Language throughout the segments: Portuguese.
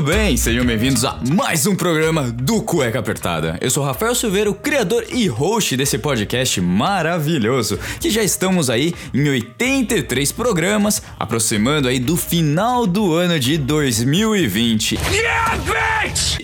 Muito bem, sejam bem-vindos a mais um programa do Cueca Apertada. Eu sou Rafael Silveira, o criador e host desse podcast maravilhoso, que já estamos aí em 83 programas, aproximando aí do final do ano de 2020.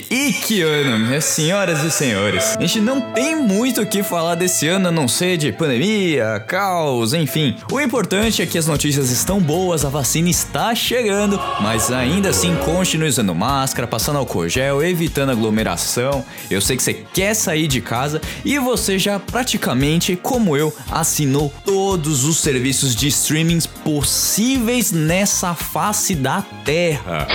E que ano, minhas senhoras e senhores. A gente não tem muito o que falar desse ano, a não ser de pandemia, caos, enfim. O importante é que as notícias estão boas, a vacina está chegando, mas ainda assim continue usando máscara, passando álcool gel, evitando aglomeração. Eu sei que você quer sair de casa e você já praticamente, como eu, assinou todos os serviços de streamings possíveis nessa face da Terra.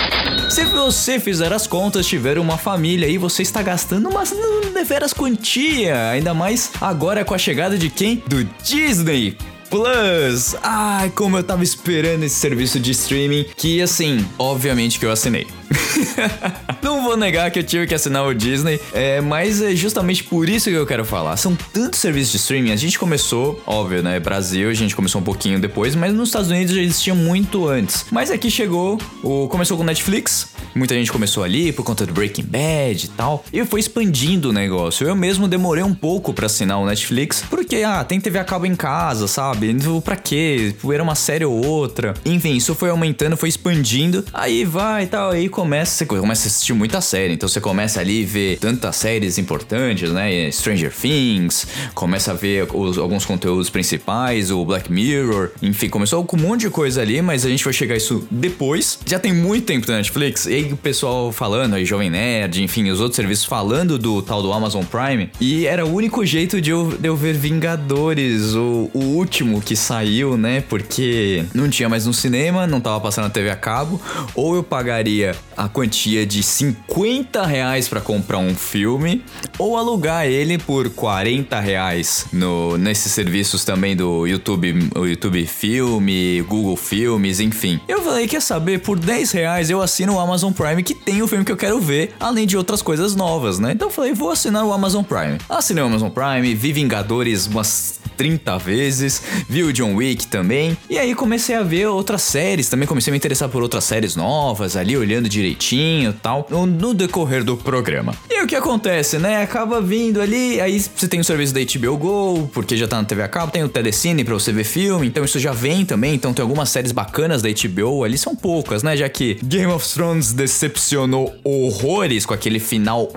Se você fizer as contas, tiver uma família e você está gastando umas deveras quantia, ainda mais agora com a chegada de quem? Do Disney Plus. Ai, como eu tava esperando esse serviço de streaming, que assim, obviamente que eu assinei. Não vou negar que eu tive que assinar o Disney, é, mas é justamente por isso que eu quero falar. São tantos serviços de streaming. A gente começou, óbvio, né? Brasil, a gente começou um pouquinho depois, mas nos Estados Unidos já existia muito antes. Mas aqui chegou, o começou com Netflix. Muita gente começou ali por conta do Breaking Bad e tal. E foi expandindo o negócio. Eu mesmo demorei um pouco para assinar o Netflix, porque ah, tem TV a cabo em casa, sabe? Então, pra quê? Era uma série ou outra. Enfim, isso foi aumentando, foi expandindo. Aí vai e tal, aí começa, você começa a assistir muita série. Então você começa ali a ver tantas séries importantes, né? Stranger Things, começa a ver os, alguns conteúdos principais, o Black Mirror, enfim, começou com um monte de coisa ali, mas a gente vai chegar isso depois. Já tem muito tempo na Netflix, e aí o pessoal falando, aí Jovem Nerd, enfim, os outros serviços falando do tal do Amazon Prime, e era o único jeito de eu, de eu ver Vingadores, o, o último que saiu, né? Porque não tinha mais no cinema, não tava passando na TV a cabo, ou eu pagaria a quantia de 50 reais para comprar um filme, ou alugar ele por 40 reais no, nesses serviços também do YouTube, o YouTube Filme, Google Filmes, enfim. Eu falei, quer saber, por 10 reais eu assino o Amazon Prime que tem o filme que eu quero ver, além de outras coisas novas, né? Então eu falei, vou assinar o Amazon Prime. Assinei o Amazon Prime, vi Vingadores umas 30 vezes, vi o John Wick também. E aí comecei a ver outras séries, também comecei a me interessar por outras séries novas, ali olhando direitinho tal, no, decorrer do programa. E o que acontece, né? Acaba vindo ali, aí você tem o serviço da HBO Go, porque já tá na TV a cabo, tem o Telecine pra você ver filme, então isso já vem também, então tem algumas séries bacanas da HBO ali, são poucas, né? Já que Game of Thrones decepcionou horrores com aquele final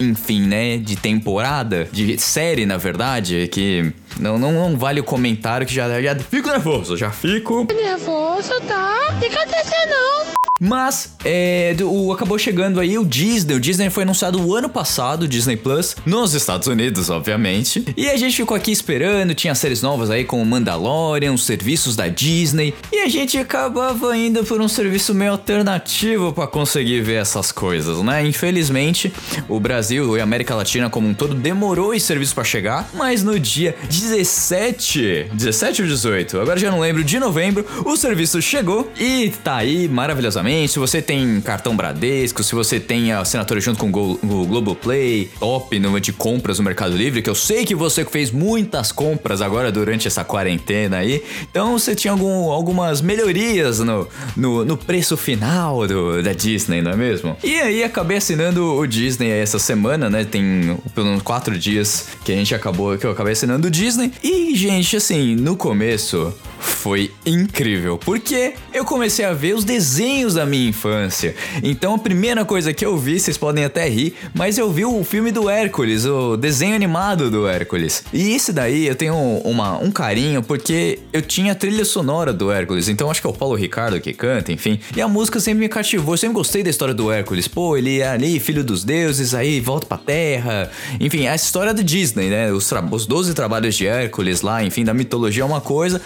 enfim, né, de temporada, de série, na verdade, que não, não, não vale o comentário que já, já fico nervoso, já fico. Nervoso, tá? Fica acontecendo não. Mas é, o, acabou chegando aí o Disney. O Disney foi anunciado o ano passado, Disney Plus, nos Estados Unidos, obviamente. E a gente ficou aqui esperando, tinha séries novas aí como Mandalorian, os serviços da Disney. E a gente acabava indo por um serviço meio alternativo para conseguir ver essas coisas, né? Infelizmente, o Brasil e a América Latina como um todo demorou esse serviço para chegar, mas no dia 17, 17 ou 18, agora já não lembro, de novembro, o serviço chegou e tá aí maravilhosamente se você tem cartão Bradesco, se você tem assinatura junto com o Globoplay, top no de compras no Mercado Livre, que eu sei que você fez muitas compras agora durante essa quarentena aí. Então você tinha algum, algumas melhorias no, no, no preço final do, da Disney, não é mesmo? E aí acabei assinando o Disney essa semana, né? Tem pelo quatro dias que a gente acabou, que eu acabei assinando o Disney. E, gente, assim, no começo foi incrível, porque eu comecei a ver os desenhos da minha infância. Então a primeira coisa que eu vi, vocês podem até rir, mas eu vi o filme do Hércules, o desenho animado do Hércules. E esse daí eu tenho uma, um carinho porque eu tinha a trilha sonora do Hércules, então acho que é o Paulo Ricardo que canta, enfim. E a música sempre me cativou, eu sempre gostei da história do Hércules. Pô, ele é ali, filho dos deuses, aí volta pra terra. Enfim, a história do Disney, né? Os, os 12 trabalhos de Hércules lá, enfim, da mitologia é uma coisa.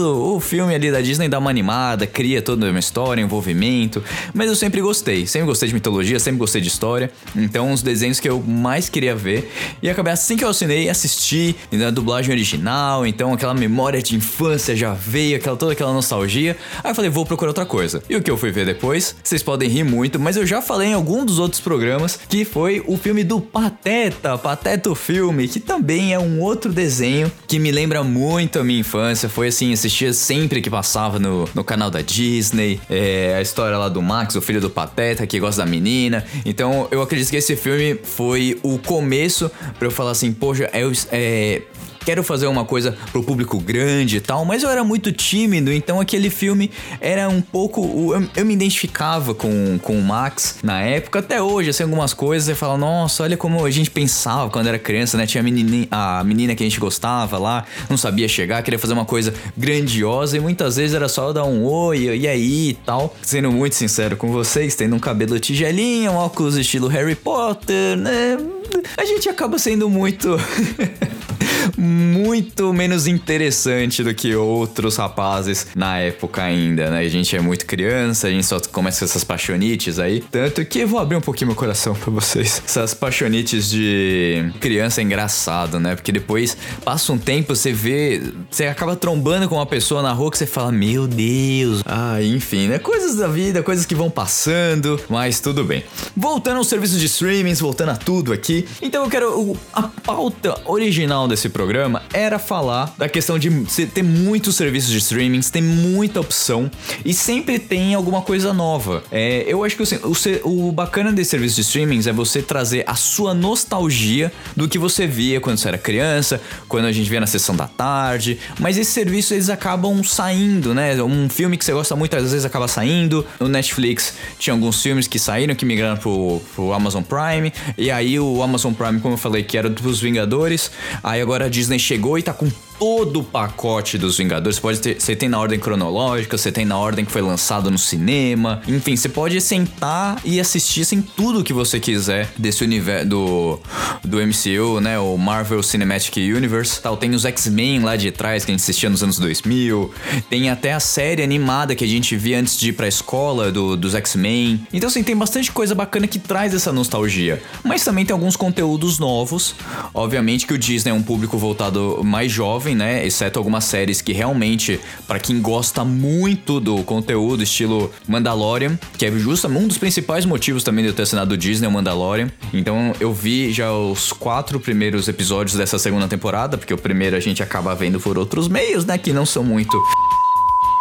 O, o filme ali da Disney dá uma animada, cria toda uma história, envolvimento, mas eu sempre gostei, sempre gostei de mitologia, sempre gostei de história, então os desenhos que eu mais queria ver, e acabei assim que eu assinei, assisti na dublagem original, então aquela memória de infância já veio, aquela, toda aquela nostalgia, aí eu falei, vou procurar outra coisa. E o que eu fui ver depois, vocês podem rir muito, mas eu já falei em algum dos outros programas, que foi o filme do Pateta, Pateta o filme, que também é um outro desenho que me lembra muito a minha infância, foi assim, assistia sempre que passava no, no canal da Disney, é, a história lá do Max, o filho do Pateta, que gosta da menina, então eu acredito que esse filme foi o começo para eu falar assim, poxa, eu, é, quero fazer uma coisa pro público grande e tal, mas eu era muito tímido, então aquele filme era um pouco. Eu, eu me identificava com, com o Max na época, até hoje, assim, algumas coisas, você fala, nossa, olha como a gente pensava quando era criança, né? Tinha a menina, a menina que a gente gostava lá, não sabia chegar, queria fazer uma coisa grandiosa e muitas vezes era só dar um oi, e aí e tal. Sendo muito sincero com vocês, tendo um cabelo tigelinha, um óculos estilo Harry Potter, né? A gente acaba sendo muito. muito menos interessante do que outros rapazes na época ainda, né? A gente é muito criança, a gente só começa com essas paixonites aí. Tanto que vou abrir um pouquinho meu coração para vocês. Essas paixonites de criança é engraçado, né? Porque depois passa um tempo, você vê, você acaba trombando com uma pessoa na rua que você fala, meu Deus. Ah, enfim, né? Coisas da vida, coisas que vão passando, mas tudo bem. Voltando aos serviços de streamings, voltando a tudo aqui. Então eu quero. A pauta original desse programa era falar da questão de ter muitos serviços de streaming, tem muita opção e sempre tem alguma coisa nova. É, eu acho que assim, o, o bacana desse serviço de streaming é você trazer a sua nostalgia do que você via quando você era criança, quando a gente via na sessão da tarde, mas esses serviços eles acabam saindo, né? Um filme que você gosta muito às vezes acaba saindo. No Netflix tinha alguns filmes que saíram que migraram pro, pro Amazon Prime, e aí o Amazon Prime, como eu falei, que era dos Vingadores, aí agora a Disney chegou e tá com todo o pacote dos Vingadores. Você pode ter, você tem na ordem cronológica, você tem na ordem que foi lançado no cinema. Enfim, você pode sentar e assistir sem tudo que você quiser desse universo do, do MCU, né? O Marvel Cinematic Universe. Tal, tem os X-Men lá de trás que a gente assistia nos anos 2000. Tem até a série animada que a gente via antes de ir pra escola do, dos X-Men. Então, assim, tem bastante coisa bacana que traz essa nostalgia. Mas também tem alguns conteúdos novos. Obviamente que o Disney é um público voltado mais jovem jovem, né? Exceto algumas séries que realmente, para quem gosta muito do conteúdo, estilo Mandalorian, que é justamente um dos principais motivos também de eu ter assinado o Disney, o Mandalorian. Então eu vi já os quatro primeiros episódios dessa segunda temporada, porque o primeiro a gente acaba vendo por outros meios, né? Que não são muito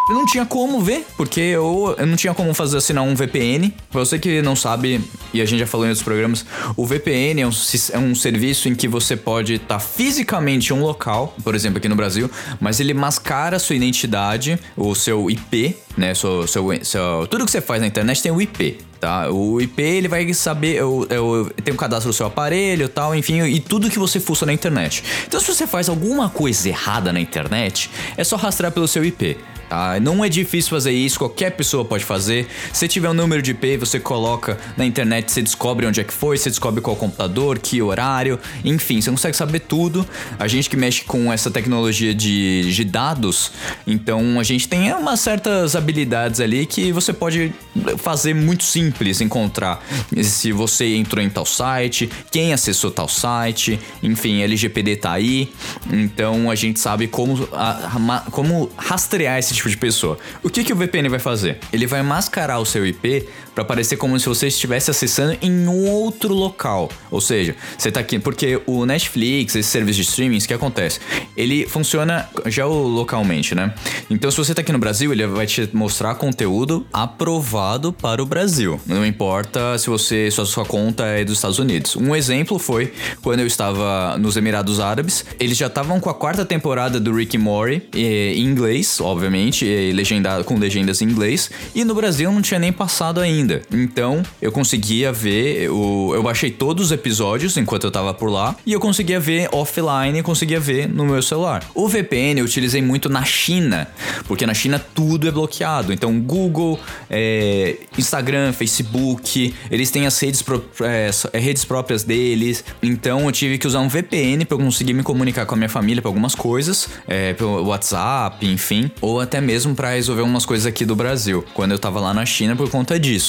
eu não tinha como ver, porque eu, eu não tinha como fazer assinar um VPN. Pra você que não sabe, e a gente já falou em outros programas, o VPN é um, é um serviço em que você pode estar tá fisicamente em um local, por exemplo, aqui no Brasil, mas ele mascara a sua identidade, o seu IP, né? Seu, seu, seu, tudo que você faz na internet tem o IP. Tá? O IP ele vai saber, eu, eu, tem um cadastro do seu aparelho tal, enfim, e tudo que você fuça na internet. Então, se você faz alguma coisa errada na internet, é só rastrear pelo seu IP. Tá? Não é difícil fazer isso, qualquer pessoa pode fazer. Se tiver um número de IP, você coloca na internet, você descobre onde é que foi, você descobre qual computador, que horário, enfim, você consegue saber tudo. A gente que mexe com essa tecnologia de, de dados, então a gente tem umas certas habilidades ali que você pode fazer muito simples, encontrar se você entrou em tal site, quem acessou tal site, enfim, LGPD tá aí, então a gente sabe como, a, como rastrear esse tipo de pessoa. O que, que o VPN vai fazer? Ele vai mascarar o seu IP para parecer como se você estivesse acessando em outro local. Ou seja, você tá aqui porque o Netflix, esse serviço de streaming, o que acontece? Ele funciona geolocalmente, né? Então, se você tá aqui no Brasil, ele vai te mostrar conteúdo aprovado para o Brasil. Não importa se você se a sua conta é dos Estados Unidos. Um exemplo foi quando eu estava nos Emirados Árabes, eles já estavam com a quarta temporada do Rick and Morty em inglês, obviamente é, legendado com legendas em inglês, e no Brasil não tinha nem passado ainda. Então, eu conseguia ver, o, eu baixei todos os episódios enquanto eu tava por lá, e eu conseguia ver offline, conseguia ver no meu celular. O VPN eu utilizei muito na China, porque na China tudo é bloqueado. Então, Google, é, Instagram, Facebook, eles têm as redes, pro, é, redes próprias deles. Então, eu tive que usar um VPN para conseguir me comunicar com a minha família para algumas coisas, é, pelo WhatsApp, enfim, ou até mesmo para resolver umas coisas aqui do Brasil, quando eu tava lá na China por conta disso.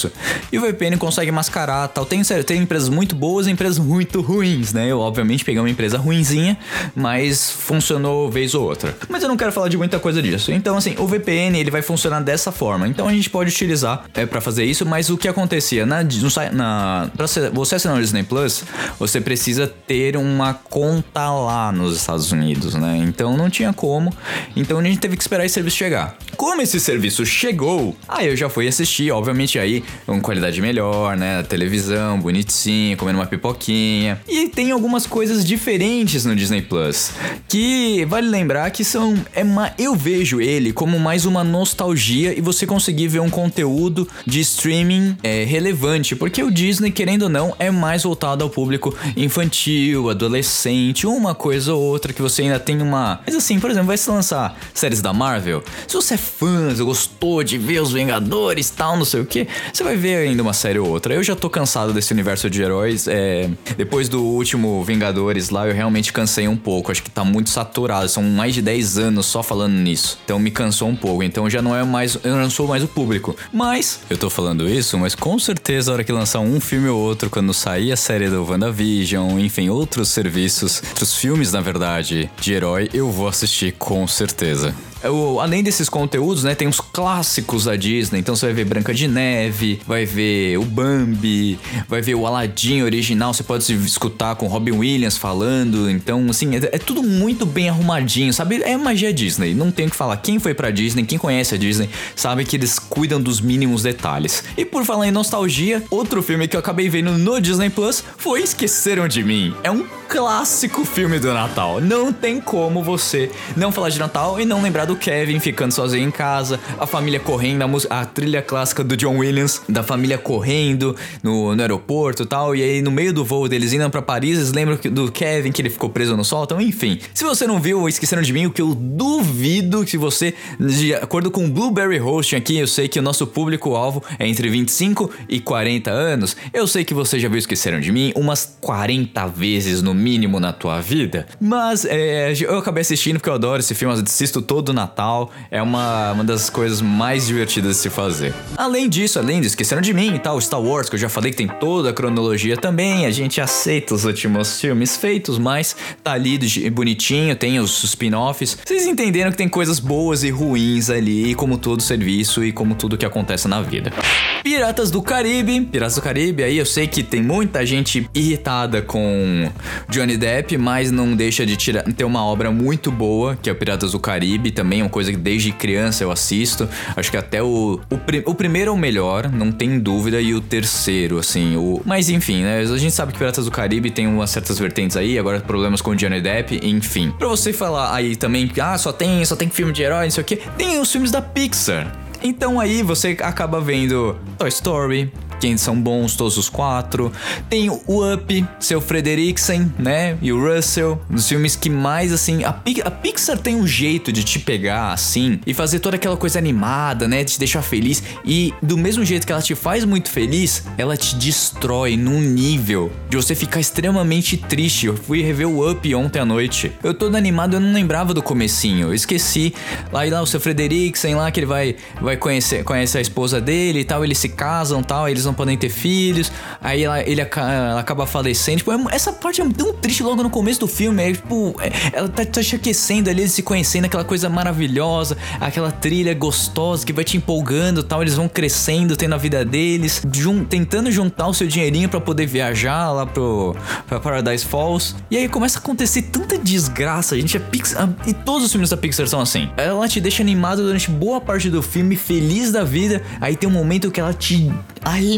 E o VPN consegue mascarar tal. Tem, sério, tem empresas muito boas e empresas muito ruins, né? Eu, obviamente, peguei uma empresa ruinzinha, mas funcionou vez ou outra. Mas eu não quero falar de muita coisa disso. Então, assim, o VPN ele vai funcionar dessa forma. Então a gente pode utilizar é, para fazer isso, mas o que acontecia na, no, na pra você assinar o Disney Plus, você precisa ter uma conta lá nos Estados Unidos, né? Então não tinha como. Então a gente teve que esperar esse serviço chegar. Como esse serviço chegou, aí eu já fui assistir, obviamente aí com qualidade melhor, né? Televisão, bonitinho, comendo uma pipoquinha. E tem algumas coisas diferentes no Disney Plus que vale lembrar que são é uma, eu vejo ele como mais uma nostalgia e você conseguir ver um conteúdo de streaming é, relevante, porque o Disney querendo ou não é mais voltado ao público infantil, adolescente, uma coisa ou outra que você ainda tem uma. Mas assim, por exemplo, vai se lançar séries da Marvel. Se você é fã, você gostou de ver os Vingadores tal, não sei o que, você vai ver ainda uma série ou outra. Eu já tô cansado desse universo de heróis. É... Depois do último Vingadores lá, eu realmente cansei um pouco. Acho que tá muito saturado. São mais de 10 anos só falando nisso. Então me cansou um pouco. Então já não é mais. Eu não sou mais o público. Mas, eu tô falando isso, mas com certeza a hora que lançar um filme ou outro, quando sair a série do WandaVision, enfim, outros serviços, outros filmes, na verdade, de herói, eu vou assistir com certeza. Eu, além desses conteúdos, né, tem os clássicos da Disney. Então você vai ver Branca de Neve, vai ver o Bambi, vai ver o Aladdin original. Você pode escutar com Robin Williams falando. Então, assim, é, é tudo muito bem arrumadinho, sabe? É magia Disney. Não tem o que falar. Quem foi pra Disney, quem conhece a Disney, sabe que eles cuidam dos mínimos detalhes. E por falar em nostalgia, outro filme que eu acabei vendo no Disney Plus foi Esqueceram de Mim. É um clássico filme do Natal. Não tem como você não falar de Natal e não lembrar do Kevin ficando sozinho em casa, a família correndo, a, a trilha clássica do John Williams, da família correndo no, no aeroporto e tal. E aí, no meio do voo deles indo para Paris, eles lembram do Kevin que ele ficou preso no sótão. Enfim, se você não viu Esqueceram de Mim, o que eu duvido que você, de acordo com o Blueberry Hosting aqui, eu sei que o nosso público-alvo é entre 25 e 40 anos. Eu sei que você já viu Esqueceram de Mim umas 40 vezes no mínimo na tua vida. Mas é, eu acabei assistindo porque eu adoro esse filme, eu assisto todo Natal. É uma, uma das coisas mais divertidas de se fazer. Além disso, além de Esqueceram de Mim e tal, Star Wars, que eu já falei que tem toda a cronologia também, a gente aceita os últimos filmes feitos, mas tá ali bonitinho, tem os spin-offs. Vocês entenderam que tem coisas boas e ruins ali, como todo serviço e como tudo que acontece na vida. Piratas do Caribe. Piratas do Caribe, aí eu sei que tem muita gente irritada com Johnny Depp, mas não deixa de tirar, ter uma obra muito boa, que é Piratas do Caribe, também é uma coisa que desde criança eu assisto. Acho que até o, o, o primeiro é o melhor, não tem dúvida, e o terceiro, assim, o... Mas enfim, né, a gente sabe que Piratas do Caribe tem umas certas vertentes aí, agora problemas com Johnny Depp, enfim. Pra você falar aí também, ah, só tem, só tem filme de herói, não sei o que, tem os filmes da Pixar. Então aí você acaba vendo Toy Story, que são bons todos os quatro. Tem o Up, seu Frederiksen, né? E o Russell, os filmes que mais assim. A, a, Pixar tem um jeito de te pegar assim e fazer toda aquela coisa animada, né? De te deixar feliz. E do mesmo jeito que ela te faz muito feliz, ela te destrói num nível de você ficar extremamente triste. Eu fui rever o Up ontem à noite. Eu todo animado, eu não lembrava do comecinho. Eu esqueci. Lá e lá o seu Frederiksen lá que ele vai vai conhecer conhece a esposa dele e tal, eles se casam, tal, eles não podem ter filhos, aí ela, ele ela acaba falecendo. Tipo, é essa parte é tão triste logo no começo do filme. É, tipo, é, ela tá, tá te aquecendo ali, eles se conhecendo, aquela coisa maravilhosa, aquela trilha gostosa que vai te empolgando tal. Eles vão crescendo, tendo a vida deles, jun, tentando juntar o seu dinheirinho para poder viajar lá pro pra Paradise Falls. E aí começa a acontecer tanta desgraça, gente. A Pixar. E todos os filmes da Pixar são assim. Ela te deixa animado durante boa parte do filme, feliz da vida. Aí tem um momento que ela te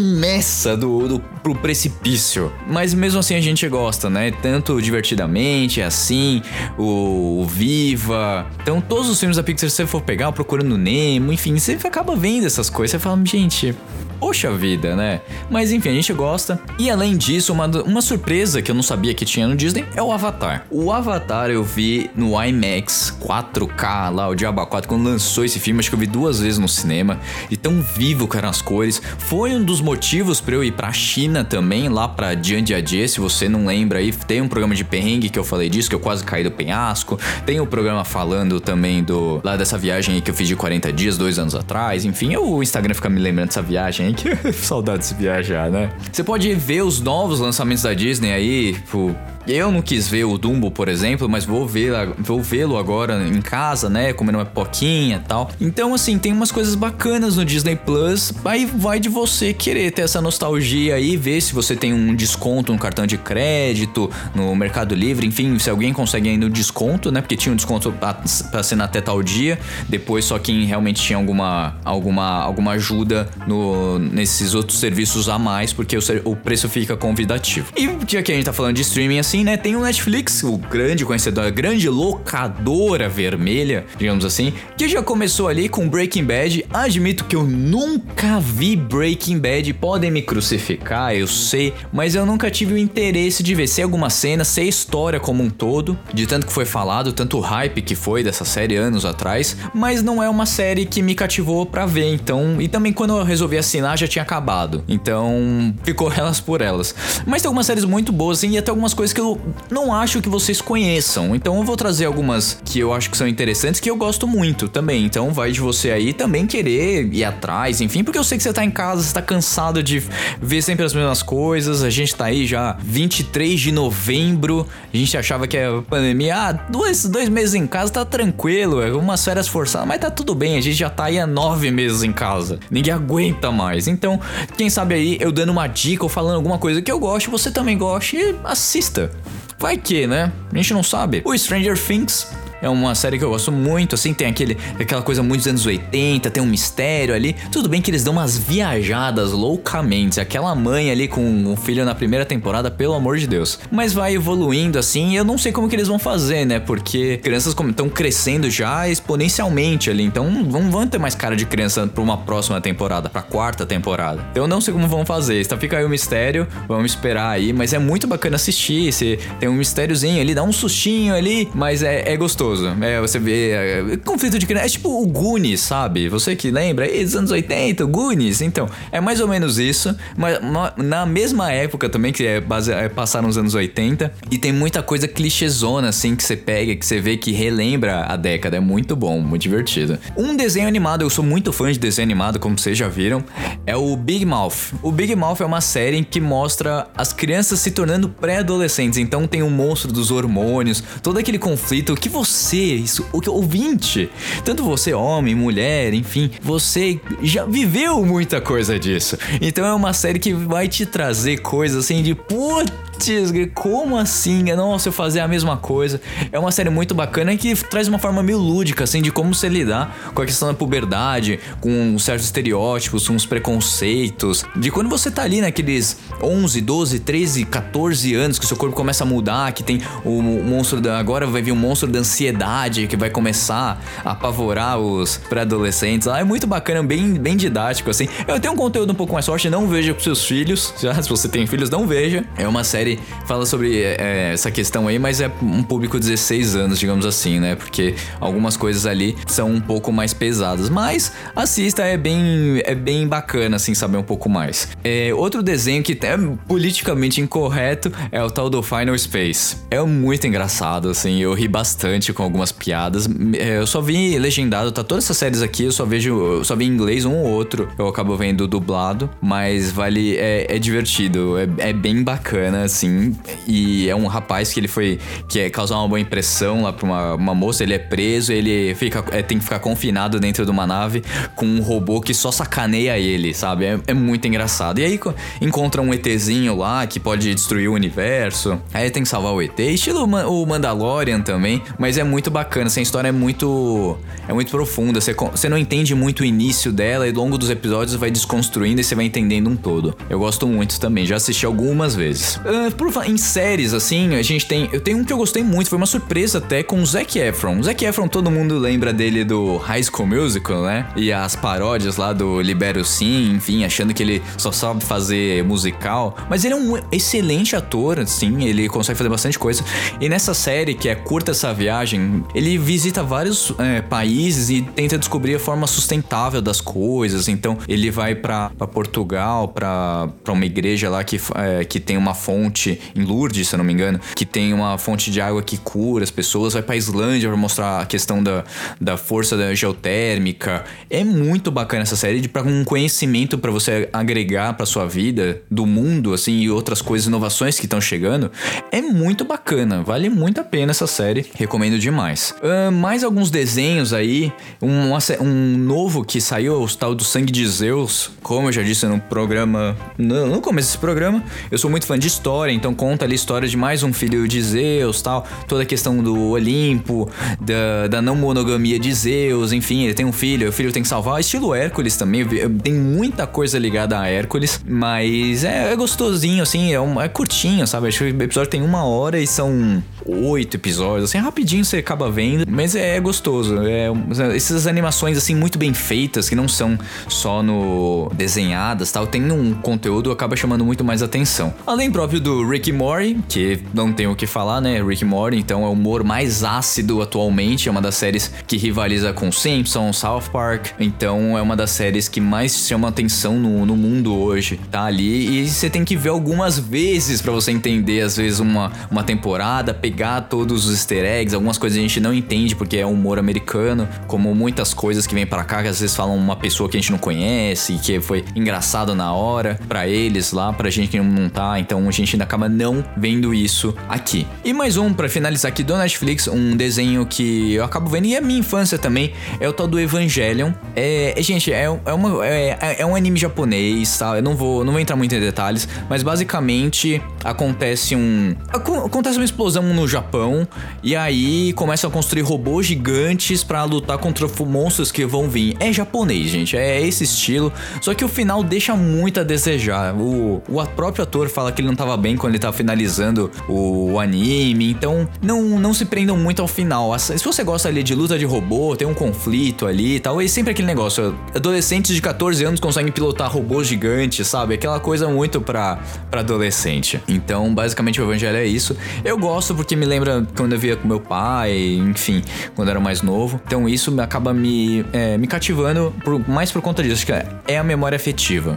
arremessa do, do pro precipício. Mas mesmo assim a gente gosta, né? Tanto divertidamente, assim, o, o Viva. Então, todos os filmes da Pixar, se você for pegar, o Procurando Nemo, enfim, você acaba vendo essas coisas. Você fala, gente, Poxa vida, né? Mas enfim, a gente gosta. E além disso, uma, uma surpresa que eu não sabia que tinha no Disney é o Avatar. O Avatar eu vi no IMAX 4K lá, o Diabo 4, quando lançou esse filme, acho que eu vi duas vezes no cinema. E tão vivo que eram as cores. Foi um dos motivos para eu ir pra China também, lá pra Jiangjiajie. Se você não lembra aí, tem um programa de perrengue que eu falei disso, que eu quase caí do penhasco. Tem o um programa falando também do lá dessa viagem aí que eu fiz de 40 dias, dois anos atrás. Enfim, o Instagram fica me lembrando dessa viagem aí que saudades de viajar, né? Você pode ver os novos lançamentos da Disney aí, tipo, eu não quis ver o Dumbo, por exemplo, mas vou vê-lo agora em casa, né, comendo uma poquinha e tal. Então, assim, tem umas coisas bacanas no Disney Plus. Aí vai de você querer ter essa nostalgia aí, ver se você tem um desconto no cartão de crédito, no Mercado Livre, enfim, se alguém consegue ainda um desconto, né? Porque tinha um desconto para ser até tal dia. Depois só quem realmente tinha alguma alguma alguma ajuda no nesses outros serviços a mais, porque o, o preço fica convidativo. E já que a gente tá falando de streaming assim, assim, né? Tem o Netflix, o grande conhecedor, a grande locadora vermelha, digamos assim, que já começou ali com Breaking Bad. Admito que eu nunca vi Breaking Bad, podem me crucificar, eu sei, mas eu nunca tive o interesse de ver. Sei alguma cena, sei a história como um todo, de tanto que foi falado, tanto hype que foi dessa série anos atrás, mas não é uma série que me cativou para ver, então. E também quando eu resolvi assinar já tinha acabado, então ficou elas por elas. Mas tem algumas séries muito boas, assim, e até algumas coisas que eu não acho que vocês conheçam. Então eu vou trazer algumas que eu acho que são interessantes que eu gosto muito também. Então vai de você aí também querer ir atrás, enfim, porque eu sei que você tá em casa, você tá cansado de ver sempre as mesmas coisas. A gente tá aí já 23 de novembro. A gente achava que a pandemia, ah, dois, dois meses em casa tá tranquilo, é umas férias forçadas, mas tá tudo bem. A gente já tá aí há nove meses em casa. Ninguém aguenta mais. Então, quem sabe aí eu dando uma dica ou falando alguma coisa que eu gosto, você também goste, assista. Vai que, né? A gente não sabe. O Stranger Things é uma série que eu gosto muito, assim, tem aquele, aquela coisa muito dos anos 80, tem um mistério ali. Tudo bem que eles dão umas viajadas loucamente. Aquela mãe ali com um filho na primeira temporada, pelo amor de Deus. Mas vai evoluindo assim, eu não sei como que eles vão fazer, né? Porque crianças estão crescendo já exponencialmente ali, então não vão ter mais cara de criança pra uma próxima temporada, pra quarta temporada. Então eu não sei como vão fazer. Então fica aí o mistério, vamos esperar aí, mas é muito bacana assistir. Você tem um mistériozinho ali, dá um sustinho ali, mas é, é gostoso É, você vê. É, conflito de criança. É tipo o Goonies, sabe? Você que lembra? aí dos anos 80, o Goonies. Então, é mais ou menos isso. Mas na mesma época também, que é, base, é passar nos anos 80. E tem muita coisa clichêzona, assim, que você pega, que você vê que relembra a década. É muito bom, muito divertido. Um desenho animado, eu sou muito fã de desenho animado, como vocês já viram, é o Big Mouth. O Big Mouth é uma série que mostra as crianças se tornando pré-adolescentes. Então tem o um monstro dos hormônios, todo aquele conflito que você você, isso, o ouvinte, tanto você, homem, mulher, enfim, você já viveu muita coisa disso. Então é uma série que vai te trazer coisas assim de puta Putz, como assim? Nossa, eu fazer a mesma coisa. É uma série muito bacana que traz uma forma meio lúdica, assim, de como se lidar com a questão da puberdade, com certos estereótipos, com os preconceitos. De quando você tá ali naqueles 11, 12, 13, 14 anos que o seu corpo começa a mudar, que tem o monstro da. Agora vai vir o monstro da ansiedade que vai começar a apavorar os pré-adolescentes. Ah, é muito bacana, bem, bem didático, assim. Eu tenho um conteúdo um pouco mais forte, não veja com seus filhos. Já, se você tem filhos, não veja. É uma série série fala sobre é, essa questão aí, mas é um público de 16 anos, digamos assim, né? Porque algumas coisas ali são um pouco mais pesadas. Mas assista, é bem, é bem bacana, assim, saber um pouco mais. É, outro desenho que é politicamente incorreto é o tal do Final Space. É muito engraçado, assim, eu ri bastante com algumas piadas. É, eu só vi legendado, tá todas essas séries aqui, eu só vejo, eu só vi em inglês um ou outro. Eu acabo vendo dublado, mas vale, é, é divertido, é, é bem bacana assim. E é um rapaz que ele foi. que é causar uma boa impressão lá pra uma, uma moça. Ele é preso, ele fica, é, tem que ficar confinado dentro de uma nave com um robô que só sacaneia ele, sabe? É, é muito engraçado. E aí co- encontra um ETzinho lá que pode destruir o universo. Aí tem que salvar o ET. Estilo o Mandalorian também. Mas é muito bacana. Essa história é muito. É muito profunda. Você, você não entende muito o início dela e ao longo dos episódios vai desconstruindo e você vai entendendo um todo. Eu gosto muito também. Já assisti algumas vezes. Falar em séries, assim, a gente tem. Eu tenho um que eu gostei muito. Foi uma surpresa até com o Zac Efron. O Zac Efron, todo mundo lembra dele do High School Musical, né? E as paródias lá do Libero Sim, enfim, achando que ele só sabe fazer musical. Mas ele é um excelente ator, assim, ele consegue fazer bastante coisa. E nessa série, que é Curta Essa Viagem, ele visita vários é, países e tenta descobrir a forma sustentável das coisas. Então, ele vai pra Portugal, pra uma igreja lá que, é, que tem uma fonte, em Lourdes, se eu não me engano, que tem uma fonte de água que cura as pessoas. Vai pra Islândia pra mostrar a questão da, da força da geotérmica. É muito bacana essa série, de pra um conhecimento pra você agregar pra sua vida, do mundo, assim, e outras coisas, inovações que estão chegando. É muito bacana, vale muito a pena essa série, recomendo demais. Ahn, mais alguns desenhos aí, um, um novo que saiu, o tal do Sangue de Zeus, como eu já disse no programa, no, no começo desse programa, eu sou muito fã de história, então conta ali a história de mais um filho de Zeus, tal, toda a questão do Olimpo, da, da não monogamia de Zeus, enfim, ele tem um filho, o filho tem que salvar, estilo Hércules também, tem muita coisa ligada a Hércules, mas é, é gostosinho, assim, é, um- é curtinho, sabe? Acho que o episódio tem uma hora e são oito episódios, assim, rapidinho você acaba vendo, mas é, gostoso. É, essas animações, assim, muito bem feitas, que não são só no desenhadas tal, tem um conteúdo acaba chamando muito mais atenção. Além próprio do Rick e Morty, que não tem o que falar, né? Rick Morty, então é o humor mais ácido atualmente, é uma das séries que rivaliza com Simpsons, South Park, então é uma das séries que mais chama atenção no, no mundo hoje, tá ali, e você tem que ver algumas vezes pra você entender, às vezes, uma, uma temporada, pegar todos os easter eggs, algumas coisas a gente não entende porque é humor americano, como muitas coisas que vem pra cá, que às vezes falam uma pessoa que a gente não conhece, que foi engraçado na hora, pra eles lá, pra gente que não tá, então a gente acaba não vendo isso aqui. E mais um, pra finalizar aqui do Netflix, um desenho que eu acabo vendo, e é minha infância também, é o tal do Evangelion. É, é, gente, é, é, uma, é, é um anime japonês, tá? Eu não vou, não vou entrar muito em detalhes, mas basicamente acontece um. acon- Acontece uma explosão no Japão, e aí começam a construir robôs gigantes pra lutar contra monstros que vão vir. É japonês, gente, é esse estilo. Só que o final deixa muito a desejar. O, o próprio ator fala que ele não tava bem quando ele tava finalizando o, anime, então não, não se prendam muito ao final. Se você gosta ali de luta de robô, tem um conflito ali e tal, é sempre aquele negócio. Adolescentes de 14 anos conseguem pilotar robôs gigantes, sabe? Aquela coisa muito pra, pra adolescente. Então, basicamente, o Evangelho é isso. Eu gosto porque me lembra quando eu via com meu pai, enfim, quando eu era mais novo. Então, isso acaba me, é, me cativando por- mais por conta disso. Acho que é a memória afetiva.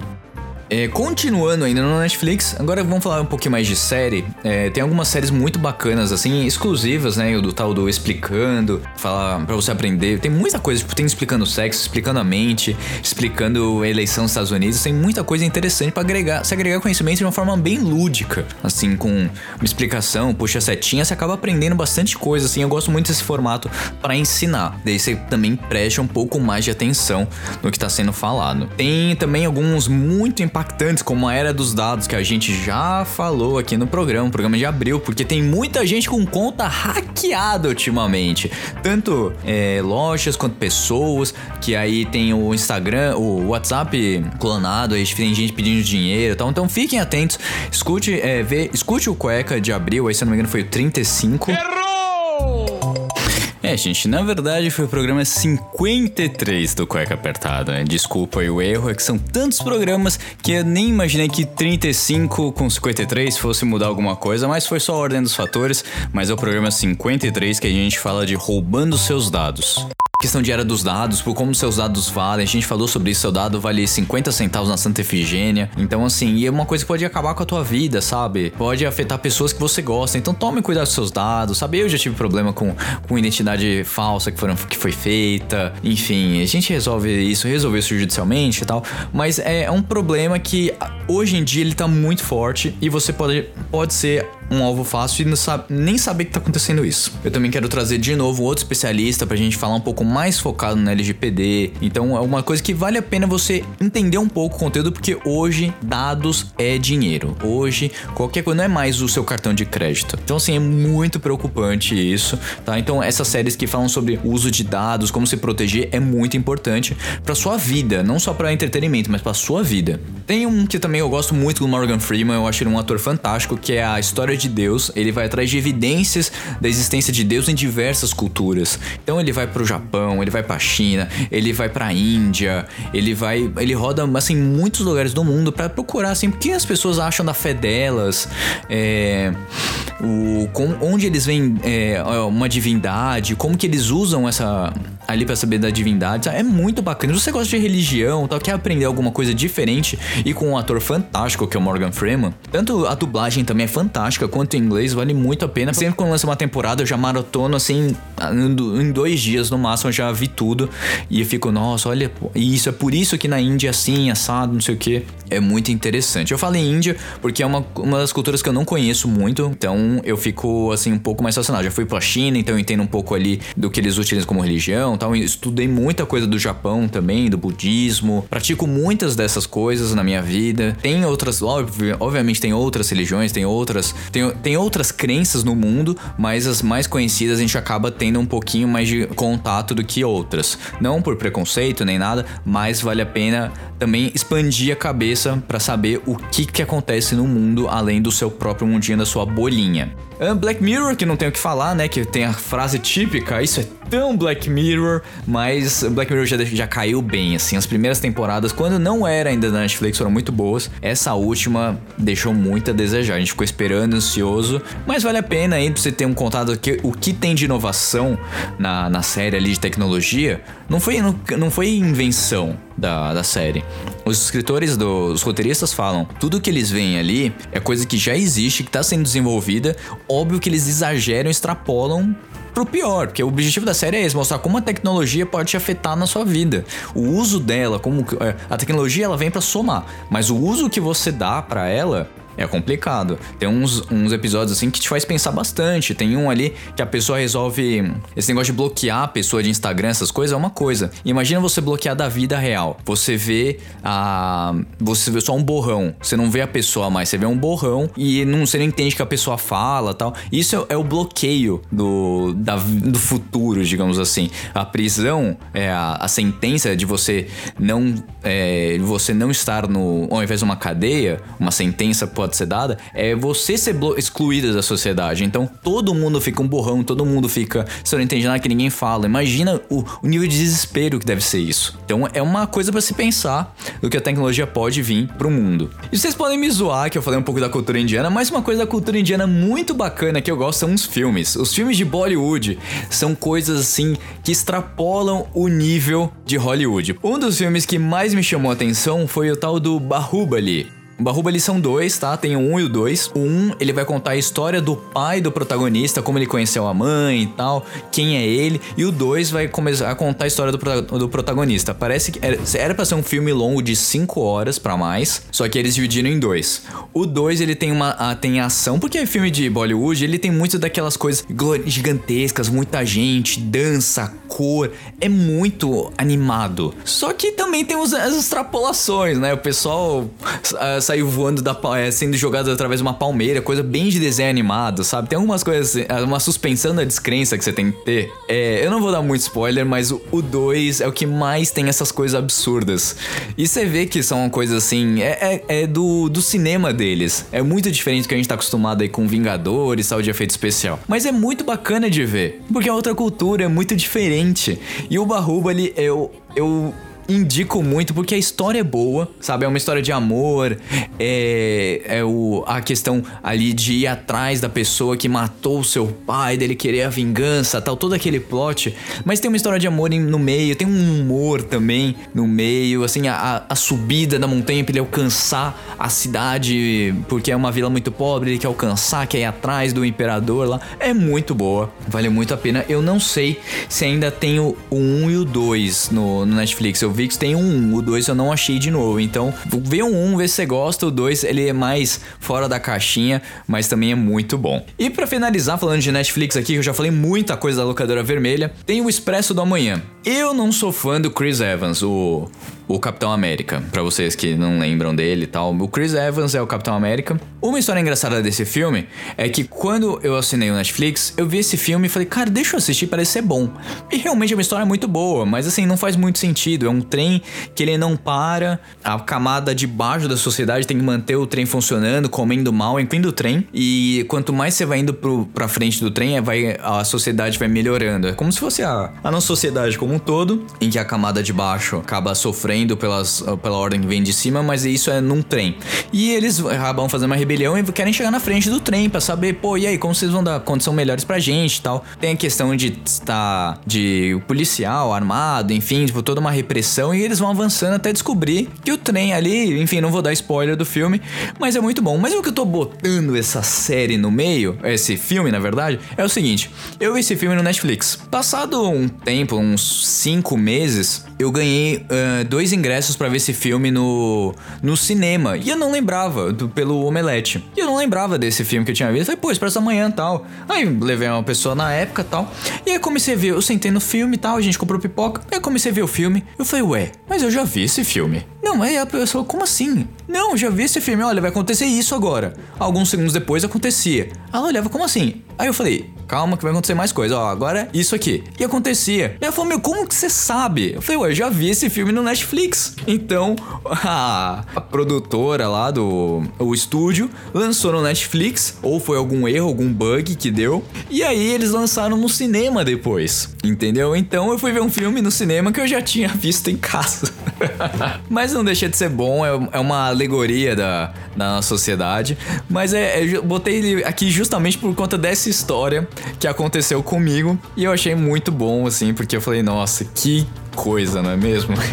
É, continuando ainda no Netflix, agora vamos falar um pouquinho mais de série. É, tem algumas séries muito bacanas, assim, exclusivas, né? O do tal do Explicando, falar pra você aprender. Tem muita coisa, tipo, tem explicando sexo, explicando a mente, explicando a eleição dos Estados Unidos. Tem muita coisa interessante pra agregar, se agregar conhecimento de uma forma bem lúdica. Assim, com uma explicação, puxa setinha, você acaba aprendendo bastante coisa, assim. Eu gosto muito desse formato pra ensinar. Daí você também preste um pouco mais de atenção no que tá sendo falado. Tem também alguns muito impactantes, como a Era dos Dados, que a gente já falou aqui no programa, programa de abril, porque tem muita gente com conta hackeada ultimamente. Tanto é, lojas quanto pessoas, que aí tem o Instagram, o WhatsApp clonado, aí tem gente pedindo dinheiro e tal. Então fiquem atentos, escute, é, vê, escute o cueca de abril, aí se não me engano foi o 35. É, gente, na verdade foi o programa 53 do Cueca Apertada. Desculpa aí o erro, é que são tantos programas que eu nem imaginei que 35 com 53 fosse mudar alguma coisa, mas foi só a ordem dos fatores. Mas é o programa 53 que a gente fala de roubando seus dados. Questão de era dos dados, por como seus dados valem. A gente falou sobre isso, seu dado vale 50 centavos na Santa Efigênia. Então, assim, e é uma coisa que pode acabar com a tua vida, sabe? Pode afetar pessoas que você gosta. Então, tome cuidado dos seus dados, sabe? Eu já tive problema com, com identidade falsa que, foram, que foi feita. Enfim, a gente resolve isso, resolveu isso judicialmente e tal. Mas é, é um problema que hoje em dia ele tá muito forte e você pode, pode ser um alvo fácil e não sabe, nem saber que tá acontecendo isso. Eu também quero trazer de novo outro especialista pra gente falar um pouco mais focado no LGPD. Então é uma coisa que vale a pena você entender um pouco o conteúdo, porque hoje dados é dinheiro. Hoje qualquer coisa não é mais o seu cartão de crédito. Então assim, é muito preocupante isso, tá? Então essas séries que falam sobre o uso de dados, como se proteger é muito importante para sua vida, não só para entretenimento, mas para sua vida. Tem um que também eu gosto muito do Morgan Freeman, eu acho ele um ator fantástico, que é a história de Deus, ele vai atrás de evidências da existência de Deus em diversas culturas. Então ele vai pro Japão, ele vai pra China, ele vai pra Índia, ele vai, ele roda assim muitos lugares do mundo para procurar assim o que as pessoas acham da fé delas, é, o com, onde eles veem é, uma divindade, como que eles usam essa ali para saber da divindade. É muito bacana. Se você gosta de religião, tal, quer aprender alguma coisa diferente e com um ator fantástico que é o Morgan Freeman, tanto a dublagem também é fantástica quanto em inglês, vale muito a pena. Sempre quando lança uma temporada, eu já maratono assim, em dois dias no máximo, eu já vi tudo. E eu fico, nossa, olha, isso é por isso que na Índia é assim, assado, não sei o que. É muito interessante. Eu falei Índia porque é uma, uma das culturas que eu não conheço muito, então eu fico assim um pouco mais fascinado. Já fui pra China, então eu entendo um pouco ali do que eles utilizam como religião tal. estudei muita coisa do Japão também, do budismo. Pratico muitas dessas coisas na minha vida. Tem outras, obviamente tem outras religiões, tem outras, tem, tem outras crenças no mundo, mas as mais conhecidas a gente acaba tendo um pouquinho mais de contato do que outras. Não por preconceito nem nada, mas vale a pena também expandir a cabeça para saber o que, que acontece no mundo além do seu próprio mundinho, da sua bolinha. Ah, Black Mirror, que não tenho o que falar, né? Que tem a frase típica, isso é tão Black Mirror, mas Black Mirror já, já caiu bem, assim. As primeiras temporadas, quando não era ainda da Netflix, foram muito boas. Essa última deixou muito a desejar. A gente ficou esperando, ansioso, mas vale a pena aí pra você ter um contato que o que tem de inovação na, na série ali de tecnologia não foi, não, não foi invenção da, da série. Os escritores, do, os roteiristas falam, tudo que eles veem ali é coisa que já existe, que está sendo desenvolvida. Óbvio que eles exageram, extrapolam pro pior, porque o objetivo da série é esse, mostrar como a tecnologia pode te afetar na sua vida. O uso dela, como é, a tecnologia ela vem para somar, mas o uso que você dá para ela é complicado. Tem uns, uns episódios assim que te faz pensar bastante. Tem um ali que a pessoa resolve. Esse negócio de bloquear a pessoa de Instagram, essas coisas, é uma coisa. Imagina você bloquear da vida real. Você vê a. Você vê só um borrão. Você não vê a pessoa mais, você vê um borrão e não, você não entende que a pessoa fala tal. Isso é, é o bloqueio do, da, do futuro, digamos assim. A prisão, é a, a sentença de você não. É, você não estar no. Ao invés de uma cadeia, uma sentença pode pode ser dada é você ser excluída da sociedade. Então todo mundo fica um borrão, todo mundo fica. Você não entende nada que ninguém fala. Imagina o, o nível de desespero que deve ser isso. Então é uma coisa para se pensar do que a tecnologia pode vir pro mundo. E vocês podem me zoar que eu falei um pouco da cultura indiana, mas uma coisa da cultura indiana muito bacana que eu gosto são os filmes. Os filmes de Bollywood são coisas assim que extrapolam o nível de Hollywood. Um dos filmes que mais me chamou a atenção foi o tal do Bahubali. O Bahubali são dois, tá? Tem o um e o dois. O um, ele vai contar a história do pai do protagonista, como ele conheceu a mãe e tal, quem é ele. E o dois vai começar a contar a história do, do protagonista. Parece que era, era pra ser um filme longo de 5 horas para mais, só que eles dividiram em dois. O dois, ele tem uma a, tem ação, porque é filme de Bollywood, ele tem muito daquelas coisas gigantescas, muita gente, dança, cor. É muito animado. Só que também tem os, as extrapolações, né? O pessoal... Uh, saiu voando da é, sendo jogado através de uma palmeira, coisa bem de desenho animado, sabe? Tem algumas coisas, assim, uma suspensão da descrença que você tem que ter. É, eu não vou dar muito spoiler, mas o 2 é o que mais tem essas coisas absurdas. E você vê que são coisas assim, é, é, é, do, do cinema deles. É muito diferente do que a gente tá acostumado aí com Vingadores, tal de efeito especial. Mas é muito bacana de ver, porque é outra cultura, é muito diferente. E o Bahubali, eu, eu indico muito porque a história é boa, sabe? É uma história de amor, é, é o, a questão ali de ir atrás da pessoa que matou o seu pai, dele querer a vingança, tal, todo aquele plot. Mas tem uma história de amor no meio, tem um humor também no meio, assim, a, a subida da montanha pra ele alcançar a cidade, porque é uma vila muito pobre, ele quer alcançar, quer ir atrás do imperador lá. É muito boa, vale muito a pena. Eu não sei se ainda tem o, o 1 e o 2 no, no Netflix. Eu vi que tem o 1, o 2 eu não achei de novo. Então, vê o 1, vê se você gosta. O 2 ele é mais fora da caixinha, mas também é muito bom. E pra finalizar, falando de Netflix aqui, eu já falei muita coisa da locadora vermelha, tem o Expresso do Amanhã. Eu não sou fã do Chris Evans, o o Capitão América, pra vocês que não lembram dele e tal. O Chris Evans é o Capitão América. Uma história engraçada desse filme é que quando eu assinei o Netflix, eu vi esse filme e falei, cara, deixa eu assistir, parece ser bom. E realmente é uma história muito boa, mas assim, não faz muito sentido. É um trem que ele não para, a camada de baixo da sociedade tem que manter o trem funcionando, comendo mal, incluindo o trem. E quanto mais você vai indo pro, pra frente do trem, é, vai, a sociedade vai melhorando. É como se fosse a, a nossa sociedade como um todo, em que a camada de baixo acaba sofrendo pelas, pela ordem que vem de cima, mas isso é num trem. E eles acabam fazendo uma rebelião e querem chegar na frente do trem pra saber, pô, e aí, como vocês vão dar condição melhores pra gente e tal. Tem a questão de estar de policial, armado, enfim, tipo, toda uma repressão e eles vão avançando até descobrir que o trem ali, enfim, não vou dar spoiler do filme, mas é muito bom. Mas o que eu tô botando essa série no meio, esse filme, na verdade, é o seguinte: eu vi esse filme no Netflix. Passado um tempo, uns cinco meses, eu ganhei ah, dois ingressos pra ver esse filme no, no cinema. E eu não lembrava, do- pelo Omelete. E eu não lembrava desse filme que eu tinha visto. Eu falei, pô, expresso amanhã e tal. Aí levei uma pessoa na época tal. E aí comecei a ver, eu sentei no filme tal, a gente comprou pipoca. Aí comecei a ver o filme. Eu falei, ué, mas eu já vi esse filme. Não, aí a pessoa, como assim? Não, já vi esse filme, olha, vai acontecer isso agora. Alguns segundos depois acontecia. Ela olhava, como assim? Aí eu falei, calma que vai acontecer mais coisa, ó, agora isso aqui. E acontecia. E ela falou, meu, como que você sabe? Eu falei, ué, eu já vi esse filme no Netflix. Então, a, a produtora lá do o estúdio lançou no Netflix, ou foi algum erro, algum bug que deu. E aí eles lançaram no cinema depois, entendeu? Então eu fui ver um filme no cinema que eu já tinha visto em casa. Mas não deixa de ser bom, é, é uma alegoria da, da sociedade. Mas é, é, eu botei ele aqui justamente por conta dessa história que aconteceu comigo. E eu achei muito bom, assim, porque eu falei, nossa, que coisa, não é mesmo?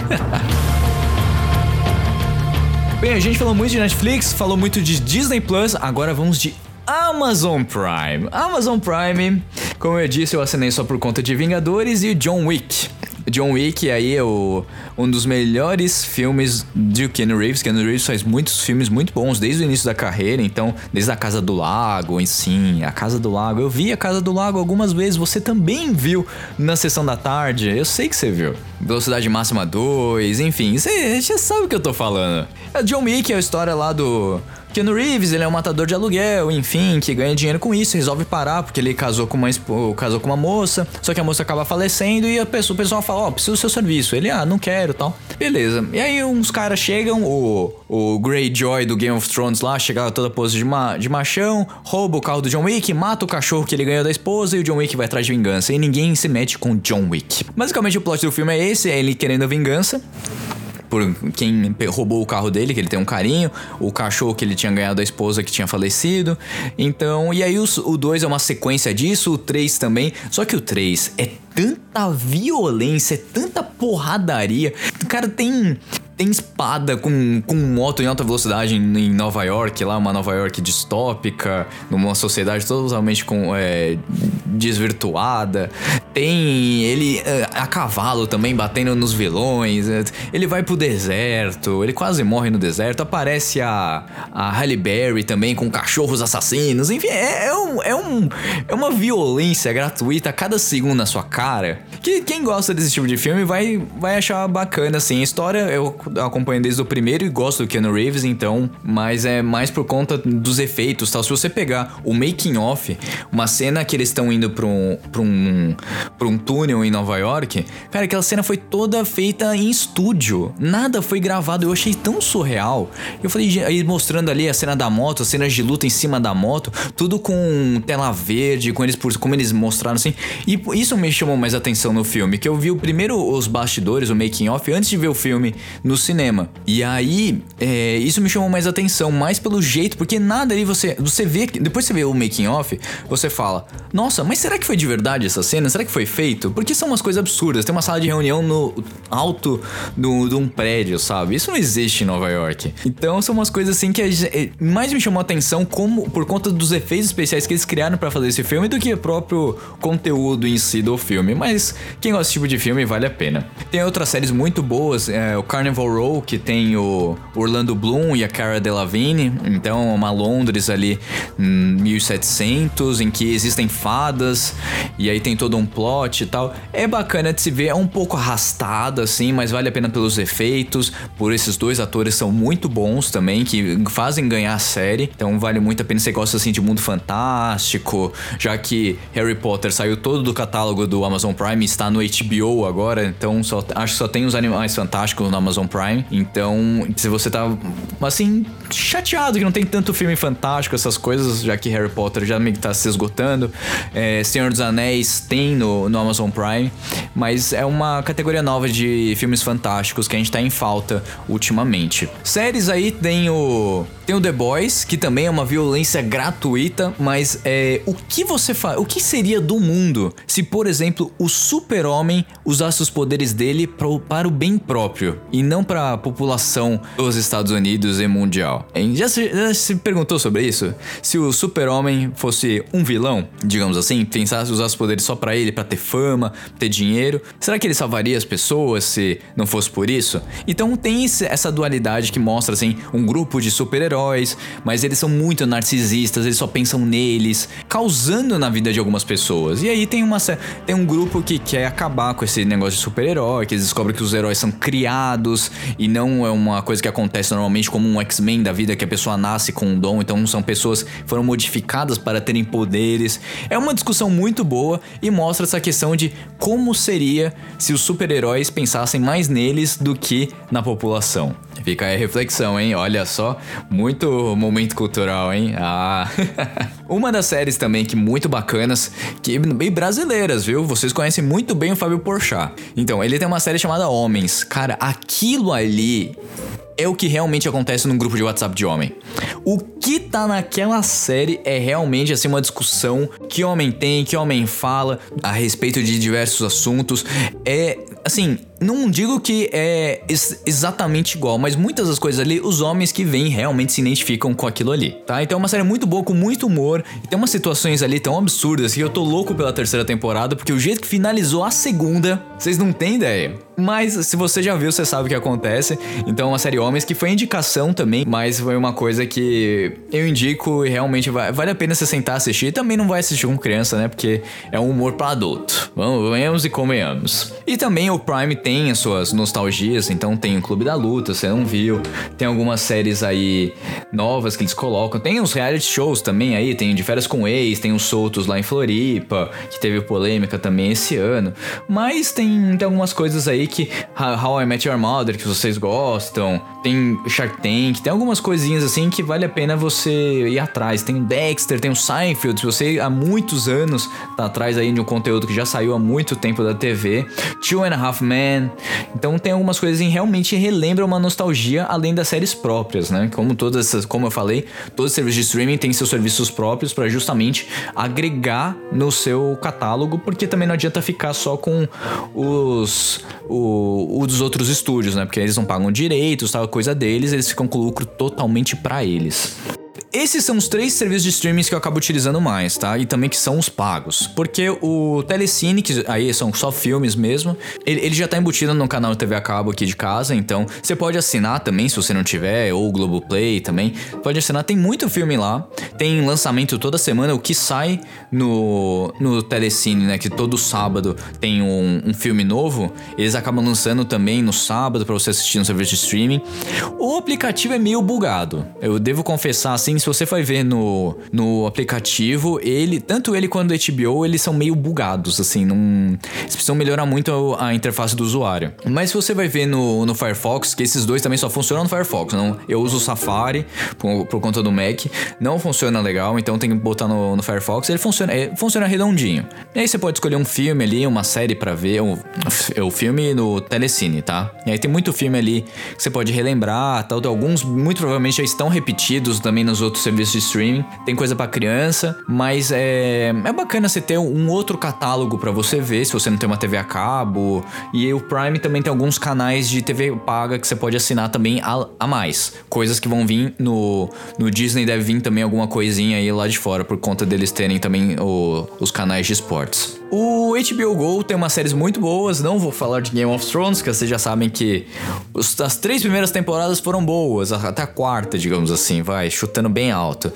Bem, a gente falou muito de Netflix, falou muito de Disney Plus, agora vamos de Amazon Prime. Amazon Prime, como eu disse, eu assinei só por conta de Vingadores e John Wick. John Wick aí é o, um dos melhores filmes de Keanu Reeves. Keanu Reeves faz muitos filmes muito bons desde o início da carreira, então, desde a Casa do Lago, em sim, a Casa do Lago. Eu vi a Casa do Lago algumas vezes, você também viu na sessão da tarde, eu sei que você viu. Velocidade Máxima 2, enfim, você já sabe o que eu tô falando. A John Wick é a história lá do Keanu Reeves, ele é um matador de aluguel, enfim, que ganha dinheiro com isso, resolve parar porque ele casou com uma, casou com uma moça, só que a moça acaba falecendo e a pessoa, o pessoal fala, ó, preciso do seu serviço. Ele, ah, não quero tal. Beleza. E aí uns caras chegam, o, o Greyjoy do Game of Thrones lá, chega toda pose de, ma, de machão, rouba o carro do John Wick, mata o cachorro que ele ganhou da esposa e o John Wick vai atrás de vingança. E ninguém se mete com John Wick. Basicamente o plot do filme é esse, é ele querendo a vingança por quem roubou o carro dele, que ele tem um carinho, o cachorro que ele tinha ganhado da esposa que tinha falecido. Então, e aí os- o 2 é uma sequência disso, o 3 também. Só que o 3 é tanta violência, é tanta porradaria. Cara, tem tem espada com, com moto em alta velocidade em, em Nova York, lá uma Nova York distópica, numa sociedade totalmente com, é, desvirtuada. Tem ele é, a cavalo também batendo nos vilões. é, Ele vai pro deserto, ele quase morre no deserto. Aparece a, a Halle Berry também com cachorros assassinos. Enfim, é, é um, é, um, é uma violência gratuita a cada segundo na sua cara. Que quem gosta desse tipo de filme vai, vai achar bacana, assim. A história, eu acompanho desde o primeiro e gosto do Keanu Reeves, então, mas é mais por conta dos efeitos, tal. Se você pegar o making off, uma cena que eles estão indo para um, pra um, um túnel em Nova York, cara, aquela cena foi toda feita em estúdio. Nada foi gravado. Eu achei tão surreal. Eu falei, aí mostrando ali a cena da moto, as cenas de luta em cima da moto, tudo com tela verde, com eles por como eles mostraram assim. E isso me chamou mais atenção no filme, que eu vi o primeiro os bastidores, o making off antes de ver o filme no cinema. E aí, é, isso me chamou mais atenção, mais pelo jeito, porque nada ali você você vê, depois você vê o making off, você fala: "Nossa, mas será que foi de verdade essa cena? Será que foi feito?" Porque são umas coisas absurdas. Tem uma sala de reunião no alto de um prédio, sabe? Isso não existe em Nova York. Então são umas coisas assim que é, mais me chamou a atenção como por conta dos efeitos especiais que eles criaram para fazer esse filme do que o próprio conteúdo em si do filme. Mas quem gosta desse tipo de filme vale a pena. Tem outras séries muito boas, é, o Carnival Row, que tem o Orlando Bloom e a Cara Delevingne. Então, uma Londres ali em 1700, em que existem fadas, e aí tem todo um plot e tal. É bacana de se ver, é um pouco arrastado assim, mas vale a pena pelos efeitos, por esses dois atores são muito bons também, que fazem ganhar a série. Então, vale muito a pena você gosta assim de mundo fantástico, já que Harry Potter saiu todo do catálogo do Amazon Prime, está no HBO agora, então só, acho que só tem os Animais Fantásticos no Amazon Prime. Então, se você tá assim, chateado que não tem tanto filme fantástico, essas coisas, já que Harry Potter já meio que tá se esgotando. É, Senhor dos Anéis tem no, no Amazon Prime, mas é uma categoria nova de filmes fantásticos que a gente tá em falta ultimamente. Séries aí tem o tem o The Boys, que também é uma violência gratuita, mas é o que você faz? O que seria do mundo se, por exemplo, o Super-Homem usasse os poderes dele pro, para o bem próprio e não para a população dos Estados Unidos e mundial? Já se, já se perguntou sobre isso? Se o Super-Homem fosse um vilão, digamos assim, pensasse usar os poderes só para ele, para ter fama, ter dinheiro, será que ele salvaria as pessoas se não fosse por isso? Então tem essa dualidade que mostra assim um grupo de super-heróis heróis mas eles são muito narcisistas, eles só pensam neles, causando na vida de algumas pessoas. E aí tem uma tem um grupo que quer acabar com esse negócio de super-herói, que eles descobrem que os heróis são criados e não é uma coisa que acontece normalmente como um X-Men da vida que a pessoa nasce com um dom, então são pessoas que foram modificadas para terem poderes. É uma discussão muito boa e mostra essa questão de como seria se os super-heróis pensassem mais neles do que na população. Fica aí a reflexão, hein? Olha só, muito momento cultural, hein? Ah. Uma das séries também que muito bacanas, que e brasileiras, viu? Vocês conhecem muito bem o Fábio Porchat. Então, ele tem uma série chamada Homens. Cara, aquilo ali é o que realmente acontece num grupo de WhatsApp de homem. O que tá naquela série é realmente assim uma discussão que homem tem, que homem fala a respeito de diversos assuntos. É assim, não digo que é ex exatamente igual, mas muitas das coisas ali, os homens que vêm realmente se identificam com aquilo ali, tá? Então é uma série muito boa, com muito humor, e tem umas situações ali tão absurdas que eu tô louco pela terceira temporada, porque o jeito que finalizou a segunda, vocês não têm ideia. Mas se você já viu, você sabe o que acontece. Então, é uma série Homens que foi indicação também, mas foi uma coisa que eu indico e realmente vai, vale a pena você sentar assistir. Também não vai assistir com criança, né? Porque é um humor para adulto. Vamos, venhamos e convenhamos. E também o Prime tem as suas nostalgias, então tem o Clube da Luta, você não viu. Tem algumas séries aí novas que eles colocam. Tem os reality shows também aí, tem De Férias com Ex, tem os Soltos lá em Floripa, que teve polêmica também esse ano. Mas tem, tem algumas coisas aí que How I Met Your Mother, que vocês gostam, tem Shark Tank, tem algumas coisinhas assim que vale a pena você ir atrás. Tem o Dexter, tem o Seinfeld, se você há muitos anos tá atrás aí de um conteúdo que já saiu há muito tempo da TV. Two and a Half Men. Então tem algumas coisas que realmente relembram uma nostalgia além das séries próprias, né? Como todas essas, como eu falei, todos os serviços de streaming têm seus serviços próprios para justamente agregar no seu catálogo, porque também não adianta ficar só com os o, dos outros estúdios, né? Porque eles não pagam direitos, tal coisa deles, eles ficam com lucro totalmente para eles. Esses são os três serviços de streaming que eu acabo utilizando mais, tá? E também que são os pagos. Porque o Telecine, que aí são só filmes mesmo, ele, ele já tá embutido no canal TV a cabo aqui de casa, então você pode assinar também, se você não tiver, ou o Globoplay também. Pode assinar, tem muito filme lá. Tem lançamento toda semana, o que sai no, no Telecine, né? Que todo sábado tem um, um filme novo. Eles acabam lançando também no sábado para você assistir no serviço de streaming. O aplicativo é meio bugado. Eu devo confessar, assim, se você for ver no, no aplicativo, ele, tanto ele quanto o HBO, eles são meio bugados, assim, não. Eles precisam melhorar muito a, a interface do usuário. Mas se você vai ver no, no Firefox, que esses dois também só funcionam no Firefox, não, eu uso o Safari por, por conta do Mac, não funciona legal, então tem que botar no, no Firefox, ele funciona, é, funciona redondinho. E aí você pode escolher um filme ali, uma série para ver, o, o filme no Telecine, tá? E aí tem muito filme ali que você pode relembrar, tal, alguns muito provavelmente já estão repetidos também nos outros serviços de streaming. Tem coisa para criança, mas é, é bacana você ter um outro catálogo para você ver, se você não tem uma TV a cabo. E o Prime também tem alguns canais de TV paga que você pode assinar também a, a mais. Coisas que vão vir no, no Disney, deve vir também alguma coisinha aí lá de fora, por conta deles terem também o, os canais de esportes. O HBO Go tem umas séries muito boas, não vou falar de Game of Thrones, que vocês já sabem que os, as três primeiras temporadas foram boas, até a quarta, digamos assim, vai, chutando bem alto.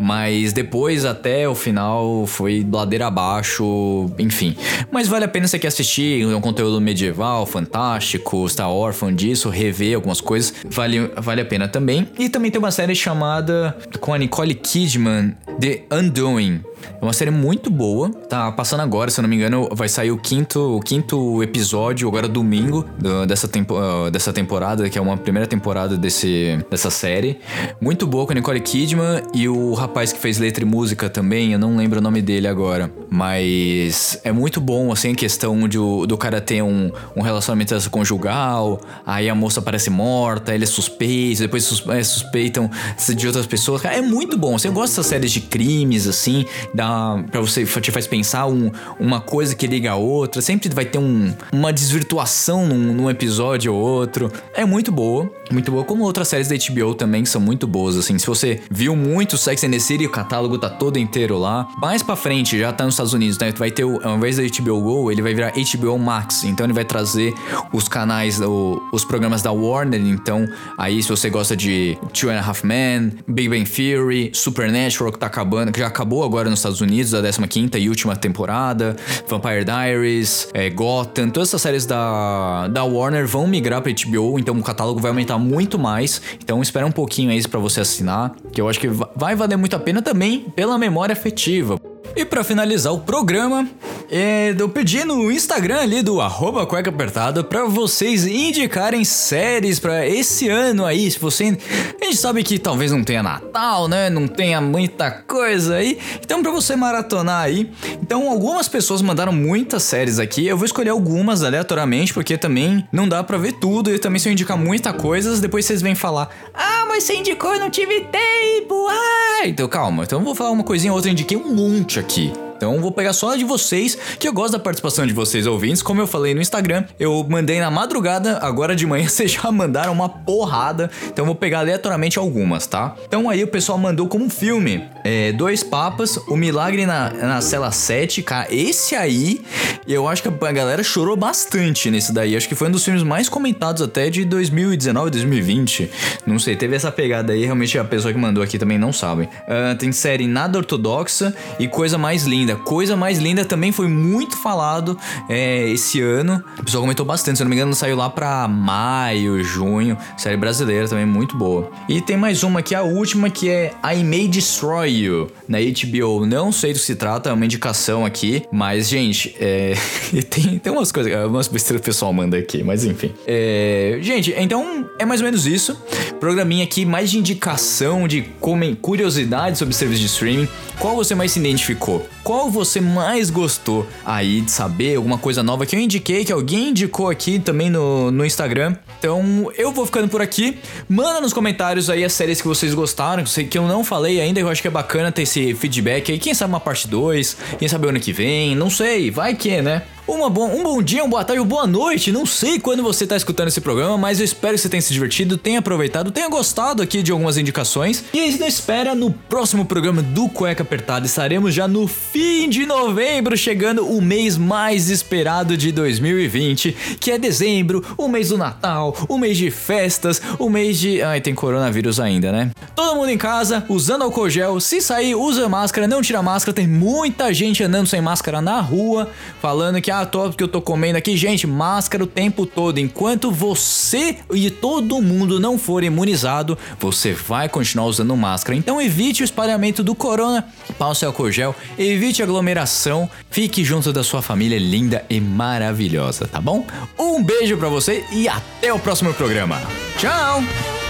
Mas depois, até o final, foi ladeira abaixo, enfim. Mas vale a pena você quer assistir um conteúdo medieval, fantástico, Star órfão disso, rever algumas coisas, vale, vale a pena também. E também tem uma série chamada com a Nicole Kidman, The Undoing. É uma série muito boa. Tá passando agora, se eu não me engano, vai sair o quinto, o quinto episódio, agora domingo, do, dessa, tempo, uh, dessa temporada, que é uma primeira temporada desse, dessa série. Muito boa com a Nicole Kidman e o rapaz que fez letra e música também, eu não lembro o nome dele agora. Mas é muito bom, assim, a questão de, do cara ter um, um relacionamento conjugal, aí a moça parece morta, ele é suspeito, depois é, suspeitam de outras pessoas. é muito bom. Você gosta dessas séries de crimes, assim, dá para você te faz pensar um, uma coisa que liga a outra, sempre vai ter um, uma desvirtuação num, num, episódio ou outro. É muito boa, muito boa, como outras séries da HBO também são muito boas, assim. Se você viu muito Sex and the City, o catálogo tá todo inteiro lá. Mais para frente, já tá nos Estados Unidos, né? Vai ter, ao invés da HBO Go, ele vai virar HBO Max, então ele vai trazer os canais, o, os programas da Warner, então aí se você gosta de Two and a Half Men, Big Bang Theory, Supernatural que tá acabando, que já acabou agora nos Estados Unidos, da 15 e última temporada, Vampire Diaries, é, Gotham, todas essas séries da, da Warner vão migrar pra HBO, então o catálogo vai aumentar muito mais. Então espera um pouquinho aí para você assinar, que eu acho que vai valer muito a pena também pela memória afetiva. E para finalizar o programa, é, eu pedi no Instagram ali do arroba cueca apertada pra vocês indicarem séries para esse ano aí. Se você. A gente sabe que talvez não tenha Natal, né? Não tenha muita coisa aí. Então, pra você maratonar aí. Então, algumas pessoas mandaram muitas séries aqui. Eu vou escolher algumas aleatoriamente, porque também não dá pra ver tudo. E também se eu indicar muita coisa, depois vocês vêm falar: Ah, mas você indicou e não tive tempo. Ah, então calma. Então eu vou falar uma coisinha ou outra. Eu indiquei um monte aqui. Então vou pegar só de vocês, que eu gosto da participação de vocês ouvintes. Como eu falei no Instagram, eu mandei na madrugada, agora de manhã vocês já mandaram uma porrada. Então vou pegar aleatoriamente algumas, tá? Então aí o pessoal mandou como filme é, Dois Papas, O Milagre na, na Cela 7. Cara, esse aí eu acho que a galera chorou bastante nesse daí. Acho que foi um dos filmes mais comentados até de 2019, 2020. Não sei, teve essa pegada aí. Realmente a pessoa que mandou aqui também não sabe. Uh, tem série Nada Ortodoxa e Coisa Mais Linda linda. Coisa mais linda também foi muito falado é, esse ano. O pessoal comentou bastante, se eu não me engano, saiu lá pra maio, junho. Série brasileira também muito boa. E tem mais uma aqui, a última, que é I May Destroy You, na HBO. Não sei do que se trata, é uma indicação aqui. Mas, gente, é... tem, tem umas coisas, umas besteiras que o pessoal manda aqui, mas enfim. É... Gente, então é mais ou menos isso. Programinha aqui mais de indicação, de curiosidades sobre serviço de streaming. Qual você mais se identificou? Qual você mais gostou aí de saber, alguma coisa nova que eu indiquei, que alguém indicou aqui também no, no Instagram. Então eu vou ficando por aqui. Manda nos comentários aí as séries que vocês gostaram, que eu sei que eu não falei ainda, eu acho que é bacana ter esse feedback aí. Quem sabe uma parte 2, quem sabe ano que vem, não sei, vai que, né? Uma bom, um bom dia, uma boa tarde, uma boa noite. Não sei quando você está escutando esse programa, mas eu espero que você tenha se divertido, tenha aproveitado, tenha gostado aqui de algumas indicações. E aí, não espera no próximo programa do Cueca Apertada. Estaremos já no fim de novembro, chegando o mês mais esperado de 2020, que é dezembro, o mês do Natal, o mês de festas, o mês de. Ai, tem coronavírus ainda, né? Todo mundo em casa, usando álcool gel. Se sair, usa máscara, não tira máscara. Tem muita gente andando sem máscara na rua, falando que ah, tô, que eu tô comendo aqui. Gente, máscara o tempo todo. Enquanto você e todo mundo não for imunizado, você vai continuar usando máscara. Então evite o espalhamento do corona, passe álcool gel, evite aglomeração, fique junto da sua família linda e maravilhosa, tá bom? Um beijo para você e até o próximo programa. Tchau!